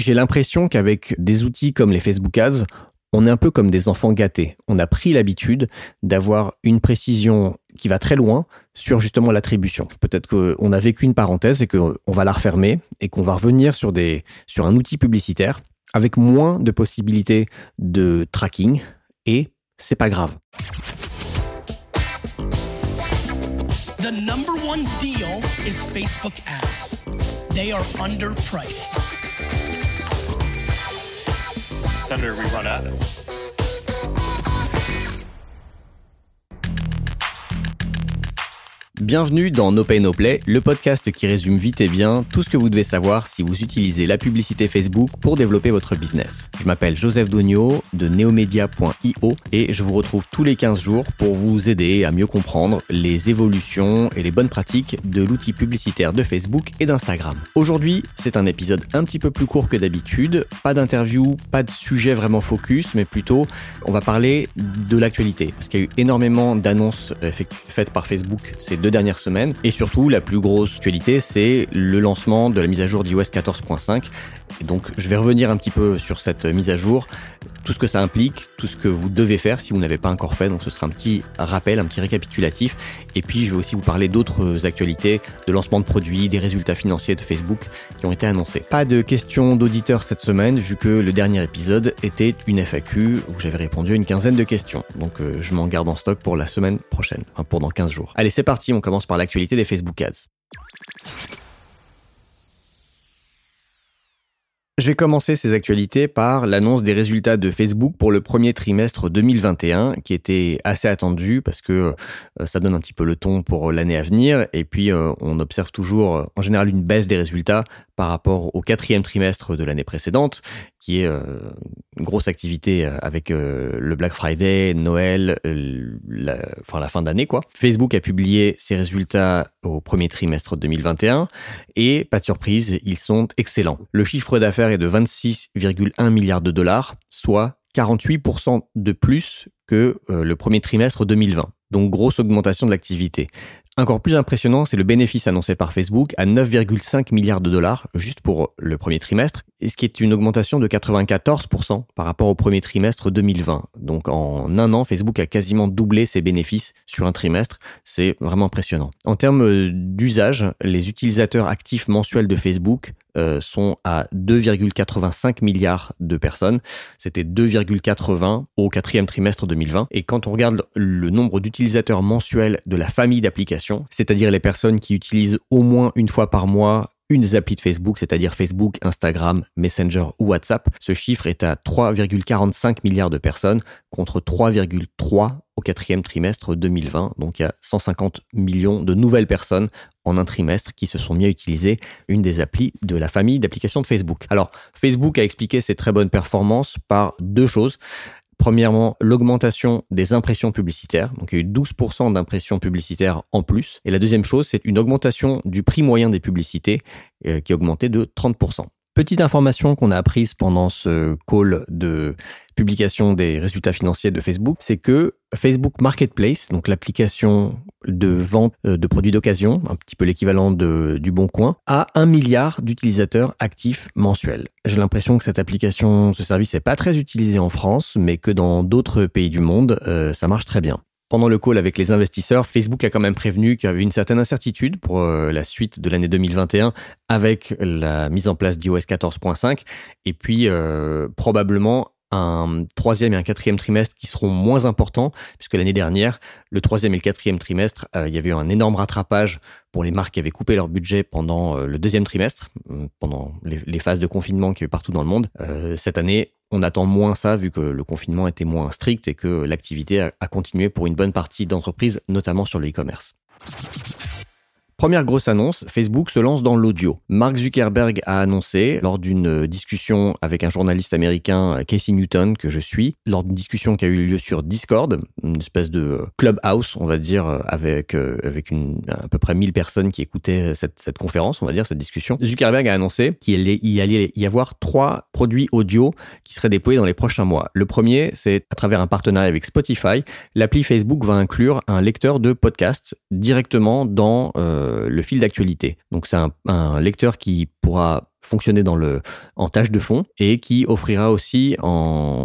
J'ai l'impression qu'avec des outils comme les Facebook Ads, on est un peu comme des enfants gâtés. On a pris l'habitude d'avoir une précision qui va très loin sur justement l'attribution. Peut-être qu'on a vécu une parenthèse et qu'on va la refermer et qu'on va revenir sur, des, sur un outil publicitaire avec moins de possibilités de tracking et c'est pas grave. The number one deal is Facebook ads. They are underpriced. Senator, we run ads. Bienvenue dans No Pay No Play, le podcast qui résume vite et bien tout ce que vous devez savoir si vous utilisez la publicité Facebook pour développer votre business. Je m'appelle Joseph Dogno de neomedia.io et je vous retrouve tous les 15 jours pour vous aider à mieux comprendre les évolutions et les bonnes pratiques de l'outil publicitaire de Facebook et d'Instagram. Aujourd'hui, c'est un épisode un petit peu plus court que d'habitude, pas d'interview, pas de sujet vraiment focus, mais plutôt on va parler de l'actualité parce qu'il y a eu énormément d'annonces faites par Facebook ces deux dernières semaines. Et surtout, la plus grosse actualité, c'est le lancement de la mise à jour d'iOS 14.5. Et donc, je vais revenir un petit peu sur cette mise à jour, tout ce que ça implique, tout ce que vous devez faire si vous n'avez pas encore fait. Donc, ce sera un petit rappel, un petit récapitulatif. Et puis, je vais aussi vous parler d'autres actualités, de lancement de produits, des résultats financiers de Facebook qui ont été annoncés. Pas de questions d'auditeurs cette semaine, vu que le dernier épisode était une FAQ où j'avais répondu à une quinzaine de questions. Donc, euh, je m'en garde en stock pour la semaine prochaine, enfin, pour dans 15 jours. Allez, c'est parti, on commence par l'actualité des Facebook Ads. Je vais commencer ces actualités par l'annonce des résultats de Facebook pour le premier trimestre 2021, qui était assez attendu parce que euh, ça donne un petit peu le ton pour l'année à venir. Et puis, euh, on observe toujours en général une baisse des résultats par rapport au quatrième trimestre de l'année précédente, qui est une grosse activité avec le Black Friday, Noël, la, enfin la fin d'année quoi. Facebook a publié ses résultats au premier trimestre 2021 et pas de surprise, ils sont excellents. Le chiffre d'affaires est de 26,1 milliards de dollars, soit 48% de plus que euh, le premier trimestre 2020. Donc grosse augmentation de l'activité. Encore plus impressionnant, c'est le bénéfice annoncé par Facebook à 9,5 milliards de dollars juste pour le premier trimestre, ce qui est une augmentation de 94% par rapport au premier trimestre 2020. Donc en un an, Facebook a quasiment doublé ses bénéfices sur un trimestre. C'est vraiment impressionnant. En termes d'usage, les utilisateurs actifs mensuels de Facebook euh, sont à 2,85 milliards de personnes. C'était 2,80 au quatrième trimestre 2020. Et quand on regarde le nombre d'utilisateurs mensuels de la famille d'applications, c'est-à-dire les personnes qui utilisent au moins une fois par mois une des applis de Facebook, c'est-à-dire Facebook, Instagram, Messenger ou WhatsApp. Ce chiffre est à 3,45 milliards de personnes contre 3,3 au quatrième trimestre 2020. Donc il y a 150 millions de nouvelles personnes en un trimestre qui se sont mis à utiliser une des applis de la famille d'applications de Facebook. Alors Facebook a expliqué ses très bonnes performances par deux choses. Premièrement, l'augmentation des impressions publicitaires. Donc, il y a eu 12% d'impressions publicitaires en plus. Et la deuxième chose, c'est une augmentation du prix moyen des publicités euh, qui a augmenté de 30%. Petite information qu'on a apprise pendant ce call de publication des résultats financiers de Facebook, c'est que Facebook Marketplace, donc l'application de vente euh, de produits d'occasion, un petit peu l'équivalent du Bon Coin, a un milliard d'utilisateurs actifs mensuels. J'ai l'impression que cette application, ce service n'est pas très utilisé en France, mais que dans d'autres pays du monde, euh, ça marche très bien. Pendant le call avec les investisseurs, Facebook a quand même prévenu qu'il y avait une certaine incertitude pour euh, la suite de l'année 2021 avec la mise en place d'iOS 14.5 et puis probablement un troisième et un quatrième trimestre qui seront moins importants, puisque l'année dernière, le troisième et le quatrième trimestre, euh, il y avait eu un énorme rattrapage pour les marques qui avaient coupé leur budget pendant le deuxième trimestre, pendant les, phases de confinement qu'il y a eu partout dans le monde. cette année, on attend moins ça vu que le confinement était moins strict et que l'activité a, continué pour une bonne partie d'entreprises, notamment sur le e-commerce. Première grosse annonce, Facebook se lance dans l'audio. Mark Zuckerberg a annoncé, lors d'une discussion avec un journaliste américain, Casey Newton, que je suis, lors d'une discussion qui a eu lieu sur Discord, une espèce de clubhouse, on va dire, avec, euh, à peu près 1000 personnes qui écoutaient cette, cette conférence, on va dire, cette discussion. Zuckerberg a annoncé qu'il allait y avoir trois produits audio qui seraient déployés dans les prochains mois. Le premier, c'est à travers un partenariat avec Spotify, l'appli Facebook va inclure un lecteur de podcast directement dans... Euh, euh, le fil d'actualité. Donc c'est un, lecteur qui pourra fonctionner dans le, en tâche de fond et qui offrira aussi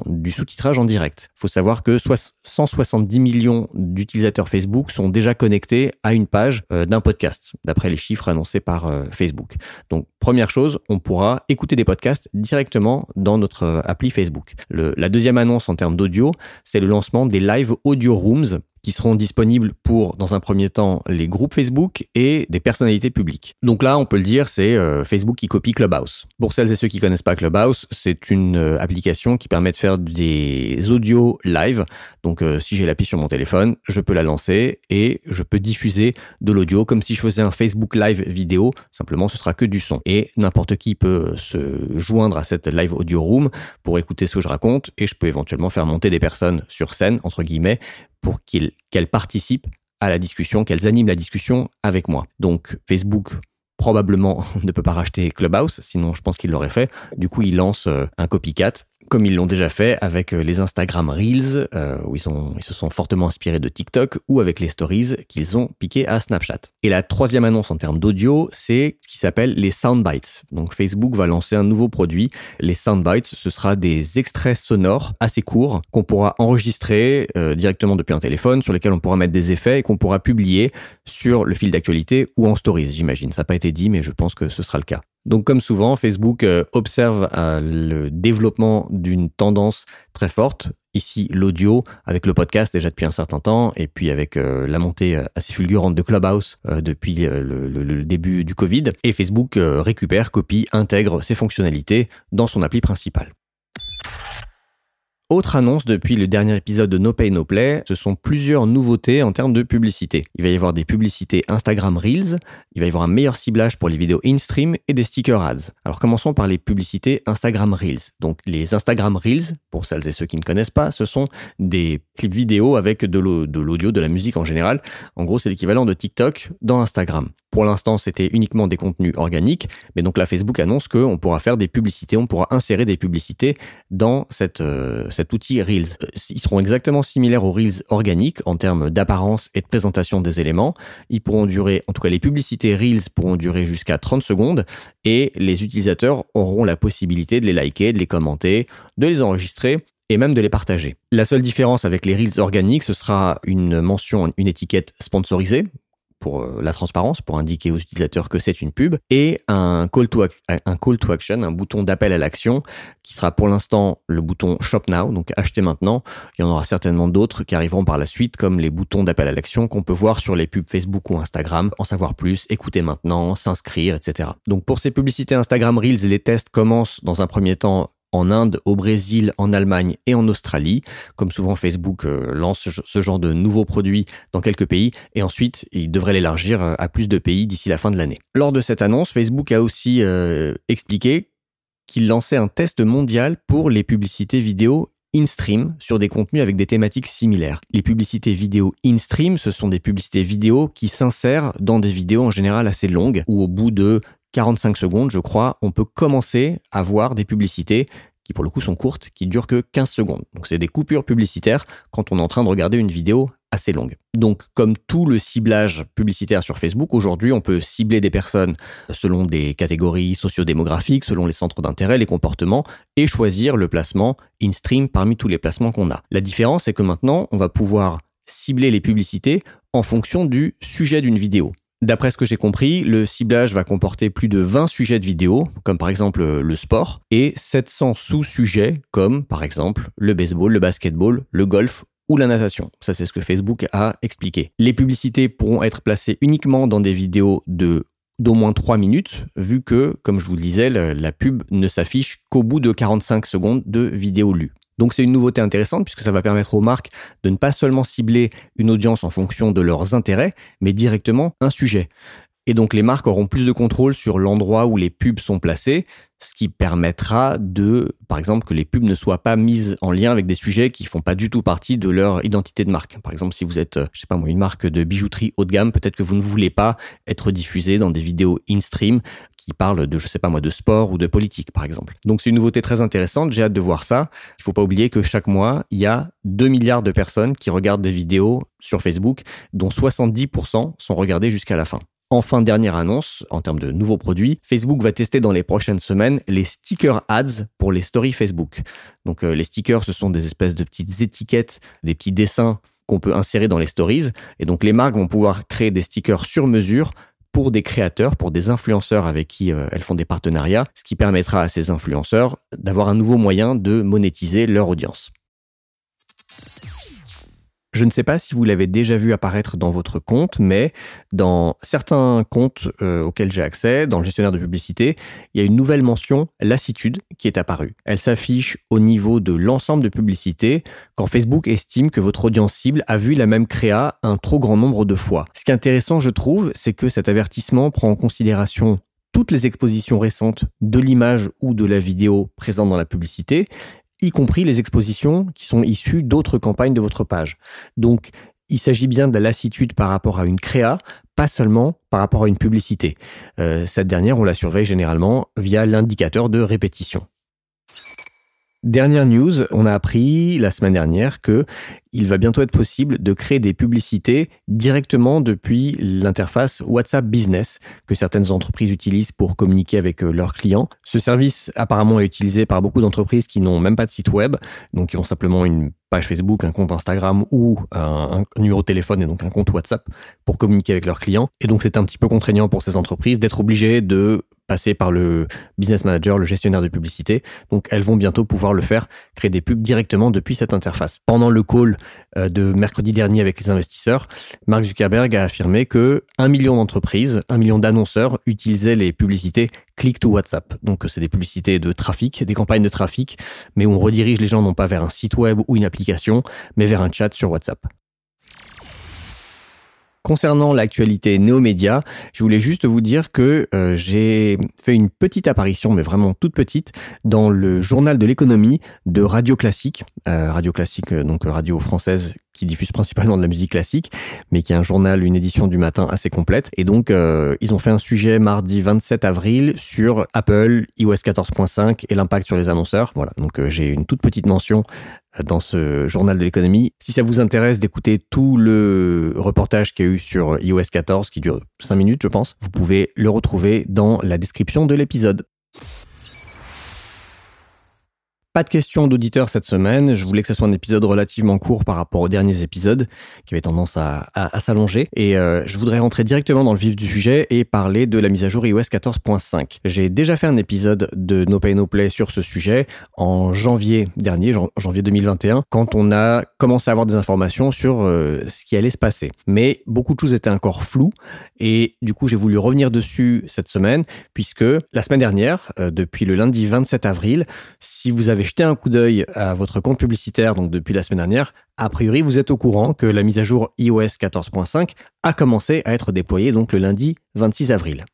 du sous-titrage en direct. Il faut savoir que 170 millions d'utilisateurs Facebook sont déjà connectés à une page euh, d'un podcast, d'après les chiffres annoncés par euh, Facebook. Donc, première chose, on pourra écouter des podcasts directement dans notre appli Facebook. La deuxième annonce en termes d'audio, c'est le lancement des live audio rooms qui seront disponibles pour, dans un premier temps, les groupes Facebook et des personnalités publiques. Donc là, on peut le dire, c'est euh, Facebook qui copie Clubhouse. Pour celles et ceux qui connaissent pas Clubhouse, c'est une euh, application qui permet de faire des audios live. Donc euh, si j'ai l'appli sur mon téléphone, je peux la lancer et je peux diffuser de l'audio comme si je faisais un Facebook Live vidéo. Simplement, ce sera que du son. Et n'importe qui peut se joindre à cette live audio room pour écouter ce que je raconte et je peux éventuellement faire monter des personnes sur scène, entre guillemets, pour qu'elles participent à la discussion, qu'elles animent la discussion avec moi. Donc Facebook probablement ne peut pas racheter Clubhouse, sinon je pense qu'il l'aurait fait. Du coup, il lance euh, un copycat comme ils l'ont déjà fait avec euh, les Instagram Reels, euh, où ils, se sont fortement inspirés de TikTok, ou avec les Stories qu'ils ont piqué à Snapchat. Et la troisième annonce en termes d'audio, c'est ce qui s'appelle les Soundbites. Donc Facebook va lancer un nouveau produit. Les Soundbites, ce sera des extraits sonores assez courts qu'on pourra enregistrer euh, directement depuis un téléphone, sur lesquels on pourra mettre des effets et qu'on pourra publier sur le fil d'actualité ou en Stories, j'imagine. Ça n'a pas été dit, mais je pense que ce sera le cas. Donc comme souvent, Facebook euh, observe euh, le développement d'une tendance très forte. Ici, l'audio, avec le podcast déjà depuis un certain temps, et puis avec euh, la montée assez fulgurante de Clubhouse depuis le, début du Covid. Et Facebook récupère, copie, intègre ces fonctionnalités dans son appli principale. Autre annonce depuis le dernier épisode de No Pay No Play, ce sont plusieurs nouveautés en termes de publicité. Il va y avoir des publicités Instagram Reels, il va y avoir un meilleur ciblage pour les vidéos in-stream et des sticker ads. Alors commençons par les publicités Instagram Reels. Donc les Instagram Reels, pour celles et ceux qui ne connaissent pas, ce sont des clips vidéo avec de l'audio, de la musique en général. En gros, c'est l'équivalent de TikTok dans Instagram. Pour l'instant, c'était uniquement des contenus organiques, mais donc là, Facebook annonce qu'on pourra faire des publicités, on pourra insérer des publicités dans euh, cet outil Reels. Euh, ils seront exactement similaires aux Reels organiques en termes d'apparence et de présentation des éléments. Ils pourront durer, en tout cas les publicités Reels pourront durer jusqu'à 30 secondes et les utilisateurs auront la possibilité de les liker, de les commenter, de les enregistrer et même de les partager. La seule différence avec les Reels organiques, ce sera une mention, une étiquette sponsorisée, pour euh, la transparence, pour indiquer aux utilisateurs que c'est une pub, et un call to, un call to action, un bouton d'appel à l'action, qui sera pour l'instant le bouton Shop Now, donc acheter maintenant. Il y en aura certainement d'autres qui arriveront par la suite, comme les boutons d'appel à l'action qu'on peut voir sur les pubs Facebook ou Instagram, en savoir plus, écouter maintenant, s'inscrire, etc. Donc pour ces publicités Instagram Reels, les tests commencent dans un premier temps en Inde, au Brésil, en Allemagne et en Australie. Comme souvent, Facebook euh, lance ce genre de nouveaux produits dans quelques pays et ensuite, il devrait l'élargir euh, à plus de pays d'ici la fin de l'année. Lors de cette annonce, Facebook a aussi euh, expliqué qu'il lançait un test mondial pour les publicités vidéo in-stream sur des contenus avec des thématiques similaires. Les publicités vidéo in-stream, ce sont des publicités vidéo qui s'insèrent dans des vidéos en général assez longues, où au bout de 45 secondes, je crois, on peut commencer à voir des publicités qui pour le coup sont courtes, qui durent que 15 secondes. Donc c'est des coupures publicitaires quand on est en train de regarder une vidéo assez longue. Donc comme tout le ciblage publicitaire sur Facebook, aujourd'hui on peut cibler des personnes selon des catégories sociodémographiques, selon les centres d'intérêt, les comportements, et choisir le placement in-stream parmi tous les placements qu'on a. La différence c'est que maintenant on va pouvoir cibler les publicités en fonction du sujet d'une vidéo. D'après ce que j'ai compris, le ciblage va comporter plus de 20 sujets de vidéo, comme par exemple le sport, et 700 sous-sujets, comme par exemple le baseball, le basketball, le golf ou la natation. Ça, c'est ce que Facebook a expliqué. Les publicités pourront être placées uniquement dans des vidéos de d'au moins 3 minutes, vu que, comme je vous le disais, la pub ne s'affiche qu'au bout de 45 secondes de vidéo lue. Donc c'est une nouveauté intéressante puisque ça va permettre aux marques de ne pas seulement cibler une audience en fonction de leurs intérêts, mais directement un sujet. Et donc les marques auront plus de contrôle sur l'endroit où les pubs sont placées, ce qui permettra de, par exemple, que les pubs ne soient pas mises en lien avec des sujets qui font pas du tout partie de leur identité de marque. Par exemple, si vous êtes, je sais pas moi, une marque de bijouterie haut de gamme, peut-être que vous ne voulez pas être diffusé dans des vidéos in-stream qui parlent de, je sais pas moi, de sport ou de politique, par exemple. Donc c'est une nouveauté très intéressante. J'ai hâte de voir ça. Il faut pas oublier que chaque mois, il y a 2 milliards de personnes qui regardent des vidéos sur Facebook, dont 70% sont regardées jusqu'à la fin. Enfin, dernière annonce, en termes de nouveaux produits, Facebook va tester dans les prochaines semaines les sticker ads pour les stories Facebook. Donc les stickers, ce sont des espèces de petites étiquettes, des petits dessins qu'on peut insérer dans les stories. Et donc les marques vont pouvoir créer des stickers sur mesure pour des créateurs, pour des influenceurs avec qui euh, elles font des partenariats, ce qui permettra à ces influenceurs d'avoir un nouveau moyen de monétiser leur audience. Je ne sais pas si vous l'avez déjà vu apparaître dans votre compte, mais dans certains comptes euh, auxquels j'ai accès, dans le gestionnaire de publicité, il y a une nouvelle mention lassitude qui est apparue. Elle s'affiche au niveau de l'ensemble de publicités quand Facebook estime que votre audience cible a vu la même créa un trop grand nombre de fois. Ce qui est intéressant, je trouve, c'est que cet avertissement prend en considération toutes les expositions récentes de l'image ou de la vidéo présente dans la publicité, y compris les expositions qui sont issues d'autres campagnes de votre page. Donc, il s'agit bien de la lassitude par rapport à une créa, pas seulement par rapport à une publicité. Euh, cette dernière, on la surveille généralement via l'indicateur de répétition. Dernière news, on a appris la semaine dernière que il va bientôt être possible de créer des publicités directement depuis l'interface WhatsApp Business que certaines entreprises utilisent pour communiquer avec euh, leurs clients. Ce service apparemment est utilisé par beaucoup d'entreprises qui n'ont même pas de site web, donc qui ont simplement une page Facebook, un compte Instagram ou un, un, numéro de téléphone et donc un compte WhatsApp pour communiquer avec leurs clients. Et donc c'est un petit peu contraignant pour ces entreprises d'être obligées de passer par le business manager, le gestionnaire de publicité. Donc elles vont bientôt pouvoir le faire, créer des pubs directement depuis cette interface. Pendant le call euh, de mercredi dernier avec les investisseurs, Mark Zuckerberg a affirmé que un million d'entreprises, un million d'annonceurs utilisaient les publicités click to WhatsApp. Donc c'est des publicités de trafic, des campagnes de trafic, mais où on redirige les gens non pas vers un site web ou une application, mais vers un chat sur WhatsApp. Concernant l'actualité néo-média, je voulais juste vous dire que euh, j'ai fait une petite apparition, mais vraiment toute petite, dans le journal de l'économie de Radio Classique. Euh, radio Classique, euh, donc radio française qui diffuse principalement de la musique classique, mais qui est un journal, une édition du matin assez complète. Et donc, ils ont fait un sujet mardi 27 avril sur Apple, iOS 14.5 et l'impact sur les annonceurs. Voilà, donc j'ai une toute petite mention dans ce journal de l'économie. Si ça vous intéresse d'écouter tout le reportage qu'il y a eu sur iOS 14, qui dure 5 minutes, je pense, vous pouvez le retrouver dans la description de l'épisode. Pas de questions d'auditeurs cette semaine. Je voulais que ce soit un épisode relativement court par rapport aux derniers épisodes qui avaient tendance à, s'allonger. Et euh, je voudrais rentrer directement dans le vif du sujet et parler de la mise à jour iOS 14.5. J'ai déjà fait un épisode de No Pay No Play sur ce sujet en janvier dernier, janvier 2021, quand on a commencé à avoir des informations sur euh, ce qui allait se passer. Mais beaucoup de choses étaient encore floues et du coup j'ai voulu revenir dessus cette semaine puisque la semaine dernière, euh, depuis le lundi 27 avril, si vous avez jeté un coup d'œil à votre compte publicitaire, donc depuis la semaine dernière, a priori, vous êtes au courant que la mise à jour iOS 14.5 a commencé à être déployée donc le lundi 26 avril.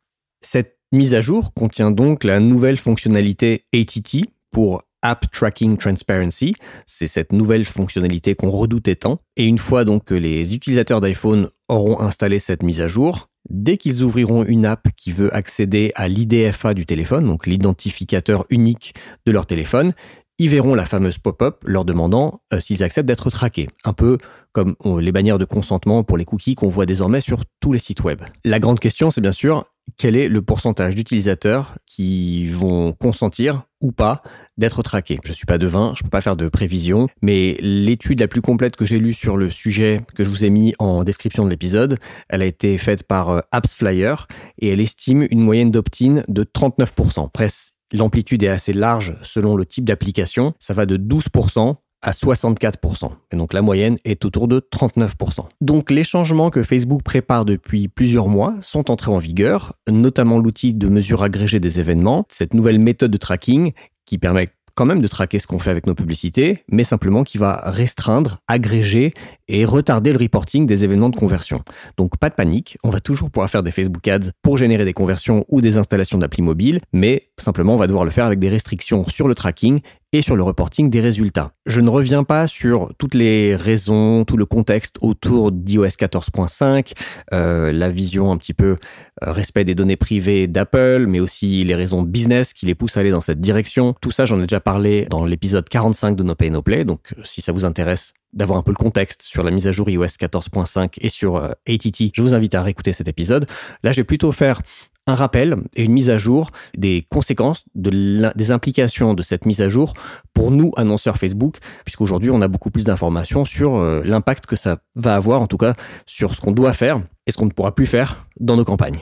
Cette mise à jour contient donc la nouvelle fonctionnalité ATT pour App Tracking Transparency. C'est cette nouvelle fonctionnalité qu'on redoutait tant. Et une fois donc que les utilisateurs d'iPhone auront installé cette mise à jour, dès qu'ils ouvriront une app qui veut accéder à l'IDFA du téléphone, donc l'identificateur unique de leur téléphone, ils verront la fameuse pop-up leur demandant euh, s'ils acceptent d'être traqués. Un peu comme les bannières de consentement pour les cookies qu'on voit désormais sur tous les sites web. La grande question, c'est bien sûr quel est le pourcentage d'utilisateurs qui vont consentir ou pas d'être traqués? Je suis pas devin, je peux pas faire de prévision, mais l'étude la plus complète que j'ai lue sur le sujet que je vous ai mis en description de l'épisode, elle a été faite par euh, AppsFlyer et elle estime une moyenne d'opt-in de 39%. Presque L'amplitude est assez large selon le type d'application. Ça va de 12% à 64%. Et donc la moyenne est autour de 39%. Donc les changements que Facebook prépare depuis plusieurs mois sont entrés en vigueur, notamment l'outil de mesure agrégée des événements, cette nouvelle méthode de tracking qui permet quand même de traquer ce qu'on fait avec nos publicités, mais simplement qui va restreindre, agréger et retarder le reporting des événements de conversion. Donc pas de panique, on va toujours pouvoir faire des Facebook Ads pour générer des conversions ou des installations d'appli mobile, mais simplement on va devoir le faire avec des restrictions sur le tracking et sur le reporting des résultats. Je ne reviens pas sur toutes les raisons, tout le contexte autour d'iOS 14.5, euh, la vision un petit peu euh, respect des données privées d'Apple, mais aussi les raisons business qui les poussent à aller dans cette direction. Tout ça, j'en ai déjà parlé dans l'épisode 45 de No Pay No Play, donc si ça vous intéresse, d'avoir un peu le contexte sur la mise à jour iOS 14.5 et sur euh, ATT, je vous invite à réécouter cet épisode. Là, je vais plutôt faire un rappel et une mise à jour des conséquences, de des implications de cette mise à jour pour nous, annonceurs Facebook, puisqu'aujourd'hui, on a beaucoup plus d'informations sur euh, l'impact que ça va avoir, en tout cas, sur ce qu'on doit faire et ce qu'on ne pourra plus faire dans nos campagnes.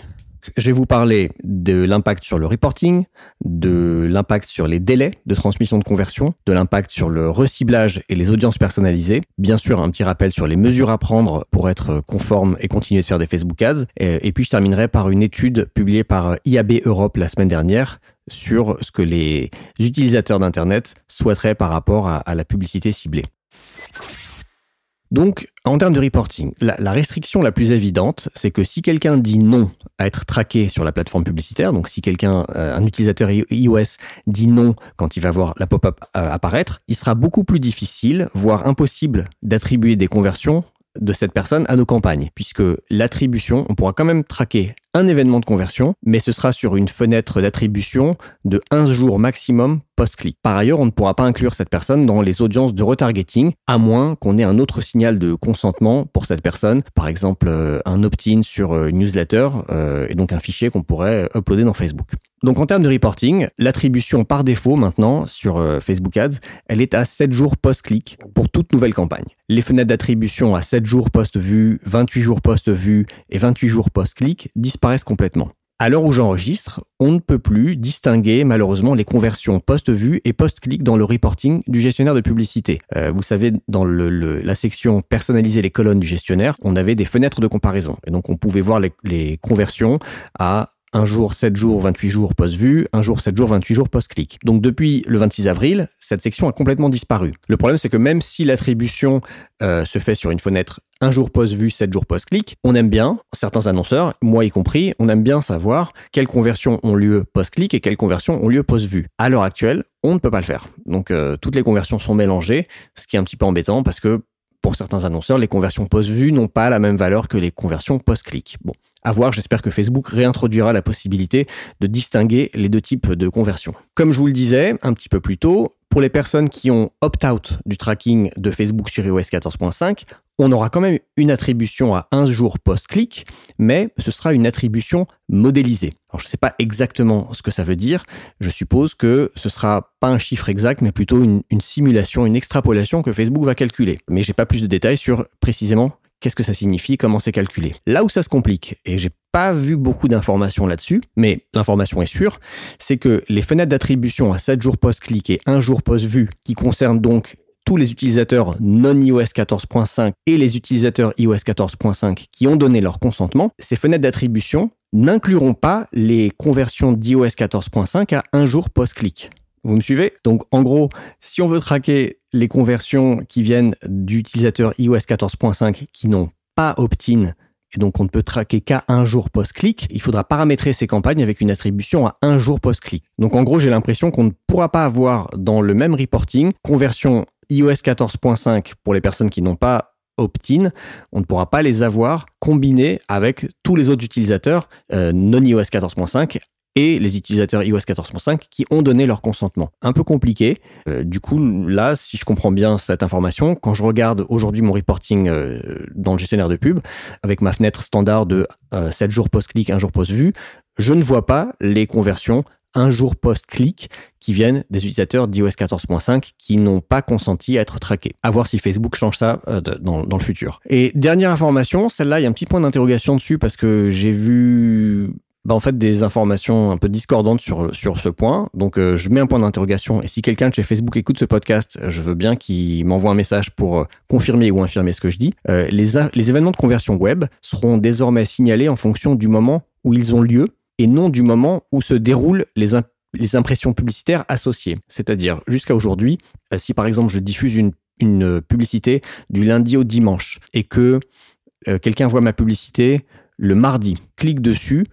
Je vais vous parler de l'impact sur le reporting, de l'impact sur les délais de transmission de conversion, de l'impact sur le reciblage et les audiences personnalisées. Bien sûr, un petit rappel sur les mesures à prendre pour être conforme et continuer de faire des Facebook Ads. Et, puis, je terminerai par une étude publiée par IAB Europe la semaine dernière sur ce que les utilisateurs d'Internet souhaiteraient par rapport à la publicité ciblée. Donc, en termes de reporting, la, restriction la plus évidente, c'est que si quelqu'un dit non à être traqué sur la plateforme publicitaire, donc si quelqu'un, euh, un utilisateur iOS dit non quand il va voir la pop-up euh, apparaître, il sera beaucoup plus difficile, voire impossible, d'attribuer des conversions de cette personne à nos campagnes, puisque l'attribution, on pourra quand même traquer un événement de conversion, mais ce sera sur une fenêtre d'attribution de 1 jour maximum post-clic. Par ailleurs, on ne pourra pas inclure cette personne dans les audiences de retargeting, à moins qu'on ait un autre signal de consentement pour cette personne, par exemple euh, un opt-in sur une euh, newsletter, euh, et donc un fichier qu'on pourrait uploader dans Facebook. Donc en termes de reporting, l'attribution par défaut maintenant sur Facebook Ads, elle est à 7 jours post-clic pour toute nouvelle campagne. Les fenêtres d'attribution à 7 jours post-vue, 28 jours post-vue et 28 jours post-clic disparaissent complètement. À l'heure où j'enregistre, on ne peut plus distinguer malheureusement les conversions post-vue et post-clic dans le reporting du gestionnaire de publicité. Euh, vous savez, dans la section personnaliser les colonnes du gestionnaire, on avait des fenêtres de comparaison. Et donc on pouvait voir les, les conversions à un jour, 7 jours, 28 jours post-vue, un jour, 7 jours, 28 jours post-clic. Donc depuis le 26 avril, cette section a complètement disparu. Le problème, c'est que même si l'attribution euh, se fait sur une fenêtre un jour post-vue, 7 jours post-clic, on aime bien, certains annonceurs, moi y compris, on aime bien savoir quelles conversions ont lieu post-clic et quelles conversions ont lieu post-vue. À l'heure actuelle, on ne peut pas le faire. Donc euh, toutes les conversions sont mélangées, ce qui est un petit peu embêtant parce que pour certains annonceurs, les conversions post-vue n'ont pas la même valeur que les conversions post-clic. Bon, à voir, j'espère que Facebook réintroduira la possibilité de distinguer les deux types de conversions. Comme je vous le disais un petit peu plus tôt, pour les personnes qui ont opt-out du tracking de Facebook sur iOS 14.5, on aura quand même une attribution à un jour post-clic, mais ce sera une attribution modélisée. Alors je ne sais pas exactement ce que ça veut dire. Je suppose que ce sera pas un chiffre exact, mais plutôt une, une simulation, une extrapolation que Facebook va calculer. Mais j'ai pas plus de détails sur précisément Qu'est-ce que ça signifie Comment c'est calculé Là où ça se complique, et j'ai pas vu beaucoup d'informations là-dessus, mais l'information est sûre, c'est que les fenêtres d'attribution à 7 jours post-clic et 1 jour post-vue, qui concernent donc tous les utilisateurs non iOS 14.5 et les utilisateurs iOS 14.5 qui ont donné leur consentement, ces fenêtres d'attribution n'incluront pas les conversions d'iOS 14.5 à 1 jour post-clic. Vous me suivez? Donc en gros, si on veut traquer les conversions qui viennent d'utilisateurs iOS 14.5 qui n'ont pas opt-in et donc on ne peut traquer qu'à un jour post-clic, il faudra paramétrer ces campagnes avec une attribution à un jour post-clic. Donc en gros, j'ai l'impression qu'on ne pourra pas avoir dans le même reporting conversion iOS 14.5 pour les personnes qui n'ont pas opt-in, on ne pourra pas les avoir combinés avec tous les autres utilisateurs euh, non iOS 14.5 et les utilisateurs iOS 14.5 qui ont donné leur consentement. Un peu compliqué. Euh, du coup, là, si je comprends bien cette information, quand je regarde aujourd'hui mon reporting euh, dans le gestionnaire de pub, avec ma fenêtre standard de 7 euh, jours post-clic, 1 jour post-vue, je ne vois pas les conversions un jour post-clic qui viennent des utilisateurs d'iOS 14.5 qui n'ont pas consenti à être traqués. À voir si Facebook change ça dans, dans, le futur. Et dernière information, celle-là, il y a un petit point d'interrogation dessus parce que j'ai vu bah, en fait des informations un peu discordantes sur, sur ce point. Donc euh, je mets un point d'interrogation et si quelqu'un de chez Facebook écoute ce podcast, je veux bien qu'il m'envoie un message pour euh, confirmer ou infirmer ce que je dis. Euh, les événements de conversion web seront désormais signalés en fonction du moment où ils ont lieu et non du moment où se déroulent les, impressions publicitaires associées. C'est-à-dire jusqu'à aujourd'hui, si par exemple je diffuse une, une publicité du lundi au dimanche et que quelqu'un voit ma publicité le mardi, clique dessus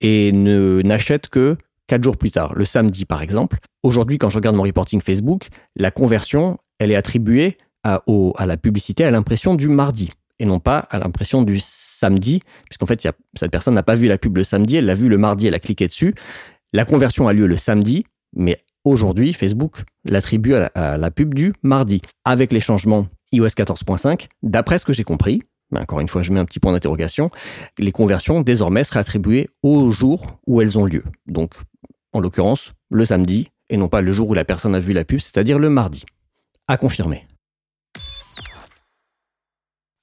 et n'achète que quatre jours plus tard, le samedi par exemple. Aujourd'hui, quand je regarde mon reporting Facebook, la conversion, elle est attribuée à la publicité à l'impression du mardi et non pas à l'impression du samedi, puisqu'en fait, cette personne n'a pas vu la pub le samedi, elle l'a vu le mardi, elle a cliqué dessus. La conversion a lieu le samedi, mais aujourd'hui, Facebook l'attribue à, la pub du mardi. Avec les changements iOS 14.5, d'après ce que j'ai compris, mais encore une fois, je mets un petit point d'interrogation, les conversions désormais seraient attribuées au jour où elles ont lieu. Donc, en l'occurrence, le samedi, et non pas le jour où la personne a vu la pub, c'est-à-dire le mardi. À confirmer.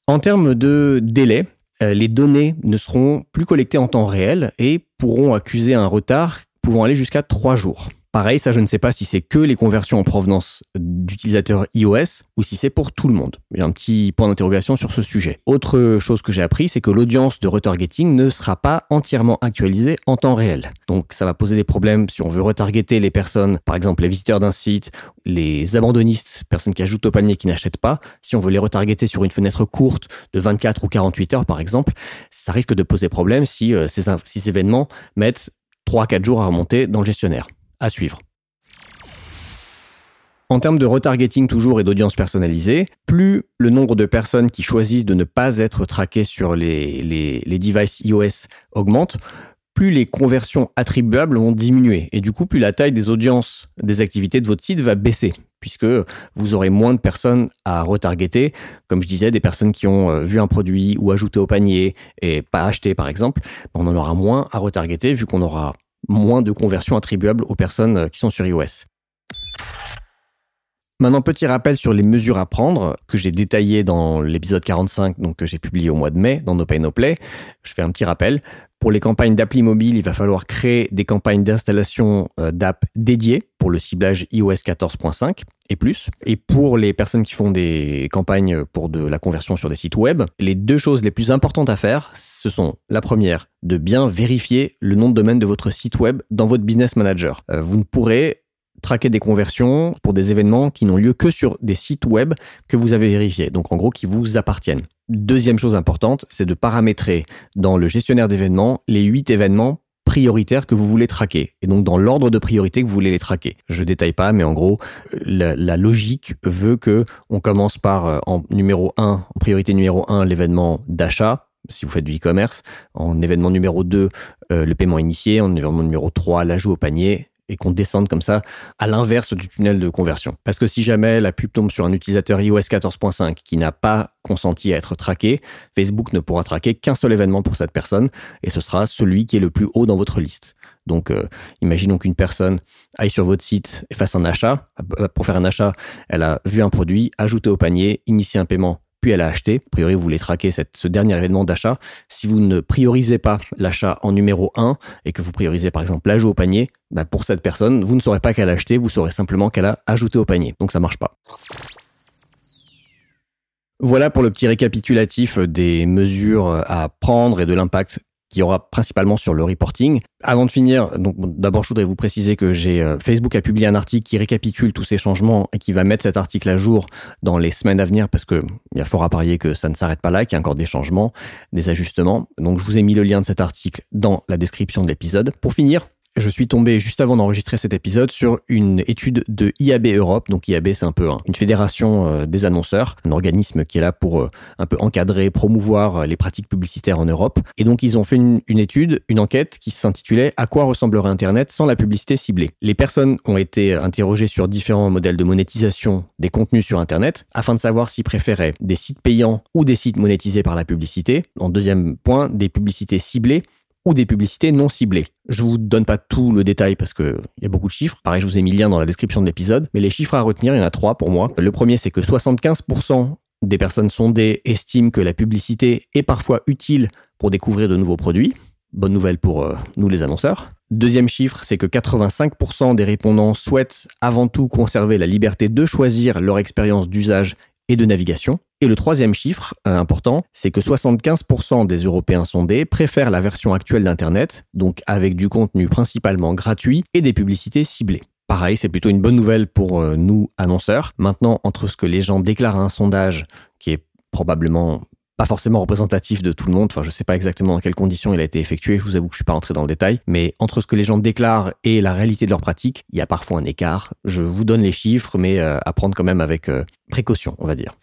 En termes de délai, euh, les données ne seront plus collectées en temps réel et pourront accuser un retard pouvant aller jusqu'à trois jours. Pareil, ça je ne sais pas si c'est que les conversions en provenance d'utilisateurs iOS ou si c'est pour tout le monde. Il y a un petit point d'interrogation sur ce sujet. Autre chose que j'ai appris, c'est que l'audience de retargeting ne sera pas entièrement actualisée en temps réel. Donc ça va poser des problèmes si on veut retargeter les personnes, par exemple les visiteurs d'un site, les abandonnistes, personnes qui ajoutent au panier qui n'achètent pas. Si on veut les retargeter sur une fenêtre courte de 24 ou 48 heures par exemple, ça risque de poser problème si, euh, ces événements mettent 3-4 jours à remonter dans le gestionnaire suivre. En termes de retargeting toujours et d'audience personnalisée, plus le nombre de personnes qui choisissent de ne pas être traquées sur les, les, devices iOS augmente, plus les conversions attribuables vont diminuer. Et du coup, plus la taille des audiences des activités de votre site va baisser, puisque vous aurez moins de personnes à retargeter. Comme je disais, des personnes qui ont euh, vu un produit ou ajouté au panier et pas acheté, par exemple, on en aura moins à retargeter vu qu'on aura moins de conversions attribuables aux personnes euh, qui sont sur iOS. Maintenant, petit rappel sur les mesures à prendre que j'ai détaillées dans l'épisode 45, donc que j'ai publié au mois de mai dans No Pay No Play. Je fais un petit rappel. Pour les campagnes d'appli mobile, il va falloir créer des campagnes d'installation euh, d'app dédiées pour le ciblage iOS 14.5 et plus. Et pour les personnes qui font des campagnes pour de la conversion sur des sites web, les deux choses les plus importantes à faire, ce sont la première, de bien vérifier le nom de domaine de votre site web dans votre business manager. Euh, vous ne pourrez traquer des conversions pour des événements qui n'ont lieu que sur des sites web que vous avez vérifiés, donc en gros qui vous appartiennent. Deuxième chose importante, c'est de paramétrer dans le gestionnaire d'événements les huit événements prioritaires que vous voulez traquer, et donc dans l'ordre de priorité que vous voulez les traquer. Je détaille pas, mais en gros, la, logique veut que on commence par euh, en numéro 1, en priorité numéro 1, l'événement d'achat, si vous faites du e-commerce, en événement numéro 2, euh, le paiement initié, en événement numéro 3, l'ajout au panier, et qu'on descende comme ça à l'inverse du tunnel de conversion. Parce que si jamais la pub tombe sur un utilisateur iOS 14.5 qui n'a pas consenti à être traqué, Facebook ne pourra traquer qu'un seul événement pour cette personne et ce sera celui qui est le plus haut dans votre liste. Donc, euh, imaginons qu'une personne aille sur votre site et fasse un achat. Pour faire un achat, elle a vu un produit, ajouté au panier, initié un paiement, elle a acheté. A priori, vous voulez traquer ce dernier événement d'achat. Si vous ne priorisez pas l'achat en numéro 1 et que vous priorisez par exemple l'ajout au panier, bah, pour cette personne, vous ne saurez pas qu'elle a acheté, vous saurez simplement qu'elle a ajouté au panier. Donc ça marche pas. Voilà pour le petit récapitulatif des mesures à prendre et de l'impact qui aura principalement sur le reporting. Avant de finir, donc d'abord je voudrais vous préciser que j'ai euh, Facebook a publié un article qui récapitule tous ces changements et qui va mettre cet article à jour dans les semaines à venir parce que il y a fort à parier que ça ne s'arrête pas là, qu'il y a encore des changements, des ajustements. Donc je vous ai mis le lien de cet article dans la description de l'épisode. Pour finir, je suis tombé juste avant d'enregistrer cet épisode sur une étude de IAB Europe. Donc IAB, c'est un peu une fédération euh, des annonceurs, un organisme qui est là pour euh, un peu encadrer, promouvoir euh, les pratiques publicitaires en Europe. Et donc ils ont fait une, une étude, une enquête qui s'intitulait À quoi ressemblerait Internet sans la publicité ciblée? Les personnes ont été interrogées sur différents modèles de monétisation des contenus sur Internet afin de savoir s'ils préféraient des sites payants ou des sites monétisés par la publicité. En deuxième point, des publicités ciblées ou des publicités non ciblées. Je vous donne pas tout le détail parce qu'il y a beaucoup de chiffres. Pareil, je vous ai mis le lien dans la description de l'épisode. Mais les chiffres à retenir, il y en a trois pour moi. Le premier, c'est que 75% des personnes sondées estiment que la publicité est parfois utile pour découvrir de nouveaux produits. Bonne nouvelle pour euh, nous les annonceurs. Deuxième chiffre, c'est que 85% des répondants souhaitent avant tout conserver la liberté de choisir leur expérience d'usage et de navigation. Et le troisième chiffre euh, important, c'est que 75% des Européens sondés préfèrent la version actuelle d'Internet, donc avec du contenu principalement gratuit et des publicités ciblées. Pareil, c'est plutôt une bonne nouvelle pour euh, nous annonceurs. Maintenant, entre ce que les gens déclarent à un sondage, qui est probablement pas forcément représentatif de tout le monde. Enfin, je sais pas exactement dans quelles conditions il a été effectué. Je vous avoue que je suis pas entré dans le détail. Mais entre ce que les gens déclarent et la réalité de leur pratique, il y a parfois un écart. Je vous donne les chiffres, mais euh, à prendre quand même avec précaution, on va dire.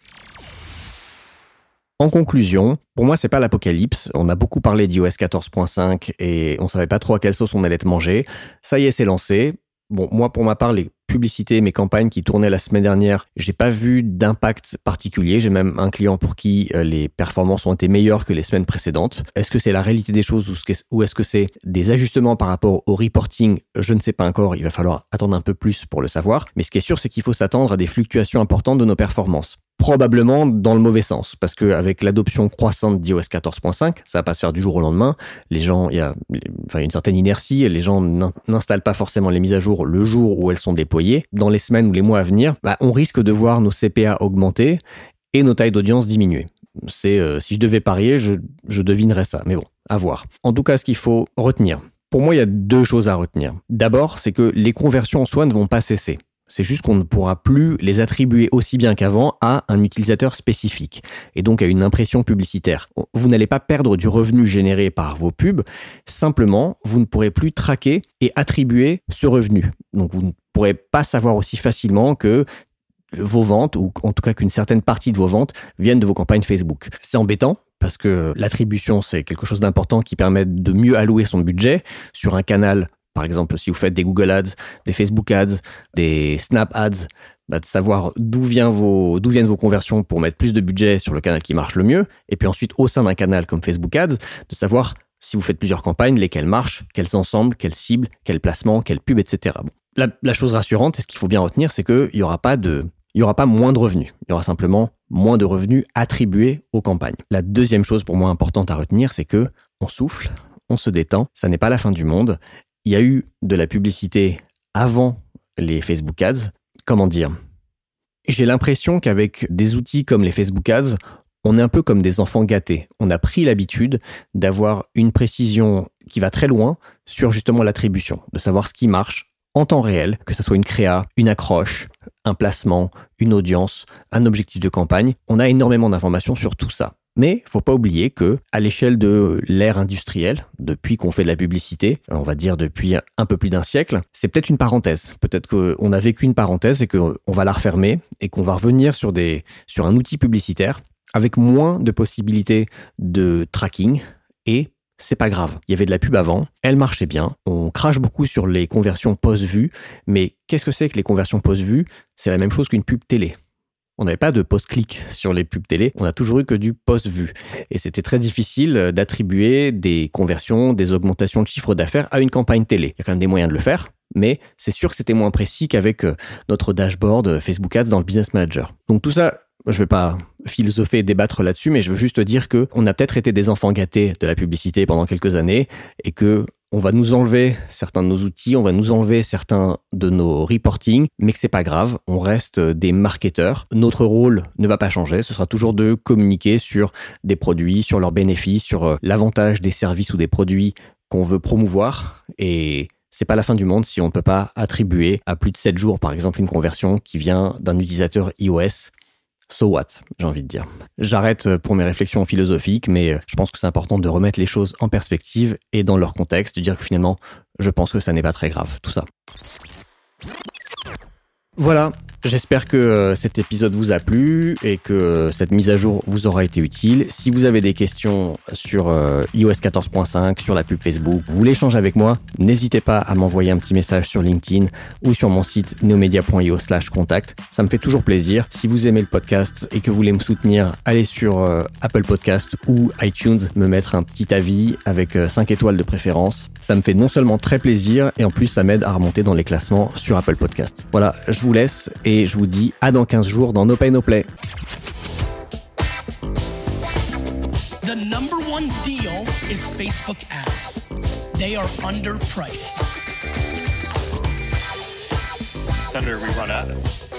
En conclusion, pour moi, c'est pas l'apocalypse. On a beaucoup parlé d'iOS 14.5 et on savait pas trop à quelle sauce on allait être mangé. Ça y est, c'est lancé. Moi, pour ma part, les publicités, mes campagnes qui tournaient la semaine dernière, j'ai pas vu d'impact particulier. J'ai même un client pour qui euh, les performances ont été meilleures que les semaines précédentes. Est-ce que c'est la réalité des choses ou est-ce que c'est des ajustements par rapport au reporting? Je ne sais pas encore. Il va falloir attendre un peu plus pour le savoir. Mais ce qui est sûr, c'est qu'il faut s'attendre à des fluctuations importantes de nos performances probablement dans le mauvais sens, parce qu'avec l'adoption croissante d'iOS 14.5, ça va pas se faire du jour au lendemain. Les gens, il y a enfin, une certaine inertie, les gens n'installent pas forcément les mises à jour le jour où elles sont déployées. Dans les semaines ou les mois à venir, bah, on risque de voir nos CPA augmenter et nos tailles d'audience diminuer. C'est euh, si je devais parier, je, je devinerais ça, mais bon, à voir. En tout cas, ce qu'il faut retenir. Pour moi, il y a deux choses à retenir. D'abord, c'est que les conversions en soi ne vont pas cesser. C'est juste qu'on ne pourra plus les attribuer aussi bien qu'avant à un utilisateur spécifique et donc à une impression publicitaire. Vous n'allez pas perdre du revenu généré par vos pubs, simplement vous ne pourrez plus traquer et attribuer ce revenu. Donc vous ne pourrez pas savoir aussi facilement que vos ventes, ou en tout cas qu'une certaine partie de vos ventes, viennent de vos campagnes Facebook. C'est embêtant parce que l'attribution, c'est quelque chose d'important qui permet de mieux allouer son budget sur un canal par exemple, si vous faites des Google Ads, des Facebook Ads, des Snap Ads, bah, de savoir d'où viennent vos conversions pour mettre plus de budget sur le canal qui marche le mieux, et puis ensuite au sein d'un canal comme Facebook Ads, de savoir si vous faites plusieurs campagnes, lesquelles marchent, quelles ensemble, quelles cibles, quels placements, quelles pubs, etc. La, chose rassurante, et ce qu'il faut bien retenir, c'est qu'il n'y aura pas de, il y aura pas moins de revenus. Il y aura simplement moins de revenus attribués aux campagnes. La deuxième chose pour moi importante à retenir, c'est que on souffle, on se détend, ça n'est pas la fin du monde il y a eu de la publicité avant les Facebook Ads. Comment dire? J'ai l'impression qu'avec des outils comme les Facebook Ads, on est un peu comme des enfants gâtés. On a pris l'habitude d'avoir une précision qui va très loin sur justement l'attribution, de savoir ce qui marche en temps réel, que ce soit une créa, une accroche, un placement, une audience, un objectif de campagne. On a énormément d'informations sur tout ça. Mais faut pas oublier que à l'échelle de l'ère industrielle, depuis qu'on fait de la publicité, on va dire depuis un peu plus d'un siècle, c'est peut-être une parenthèse. Peut-être qu'on a vécu une parenthèse et qu'on va la refermer et qu'on va revenir sur sur un outil publicitaire avec moins de possibilités de tracking et c'est pas grave. Il y avait de la pub avant, elle marchait bien. On crache beaucoup sur les conversions post-vue, mais qu'est-ce que c'est que les conversions post-vue C'est la même chose qu'une pub télé. On n'avait pas de post-clic sur les pubs télé, on a toujours eu que du post-vue. Et c'était très difficile d'attribuer des conversions, des augmentations de chiffre d'affaires à une campagne télé. Il y a quand même des moyens de le faire, mais c'est sûr que c'était moins précis qu'avec euh, notre dashboard euh, Facebook Ads dans le Business Manager. Donc tout ça, je vais pas philosopher et débattre là-dessus, mais je veux juste dire que on a peut-être été des enfants gâtés de la publicité pendant quelques années et que on va nous enlever certains de nos outils, on va nous enlever certains de nos reporting, mais que c'est pas grave, on reste des marketeurs. Notre rôle ne va pas changer, ce sera toujours de communiquer sur des produits, sur leurs bénéfices, sur euh, l'avantage des services ou des produits qu'on veut promouvoir et c'est pas la fin du monde si on ne peut pas attribuer à plus de 7 jours, par exemple, une conversion qui vient d'un utilisateur iOS So what, j'ai envie de dire. J'arrête euh, pour mes réflexions philosophiques, mais euh, je pense que c'est important de remettre les choses en perspective et dans leur contexte, de dire que finalement, je pense que ça n'est pas très grave, tout ça. Voilà, J'espère que euh, cet épisode vous a plu et que cette mise à jour vous aura été utile. Si vous avez des questions sur euh, iOS 14.5, sur la pub Facebook, vous voulez échanger avec moi, n'hésitez pas à m'envoyer un petit message sur LinkedIn ou sur mon site neomedia.io slash contact. Ça me fait toujours plaisir. Si vous aimez le podcast et que vous voulez me soutenir, allez sur euh, Apple Podcast ou iTunes, me mettre un petit avis avec 5 étoiles de préférence. Ça me fait non seulement très plaisir et en plus ça m'aide à remonter dans les classements sur Apple Podcast. Voilà, je vous laisse et et je vous dis à dans 15 jours dans No Pay No Play. The number one deal is Facebook ads. They are underpriced. Senator, we run ads.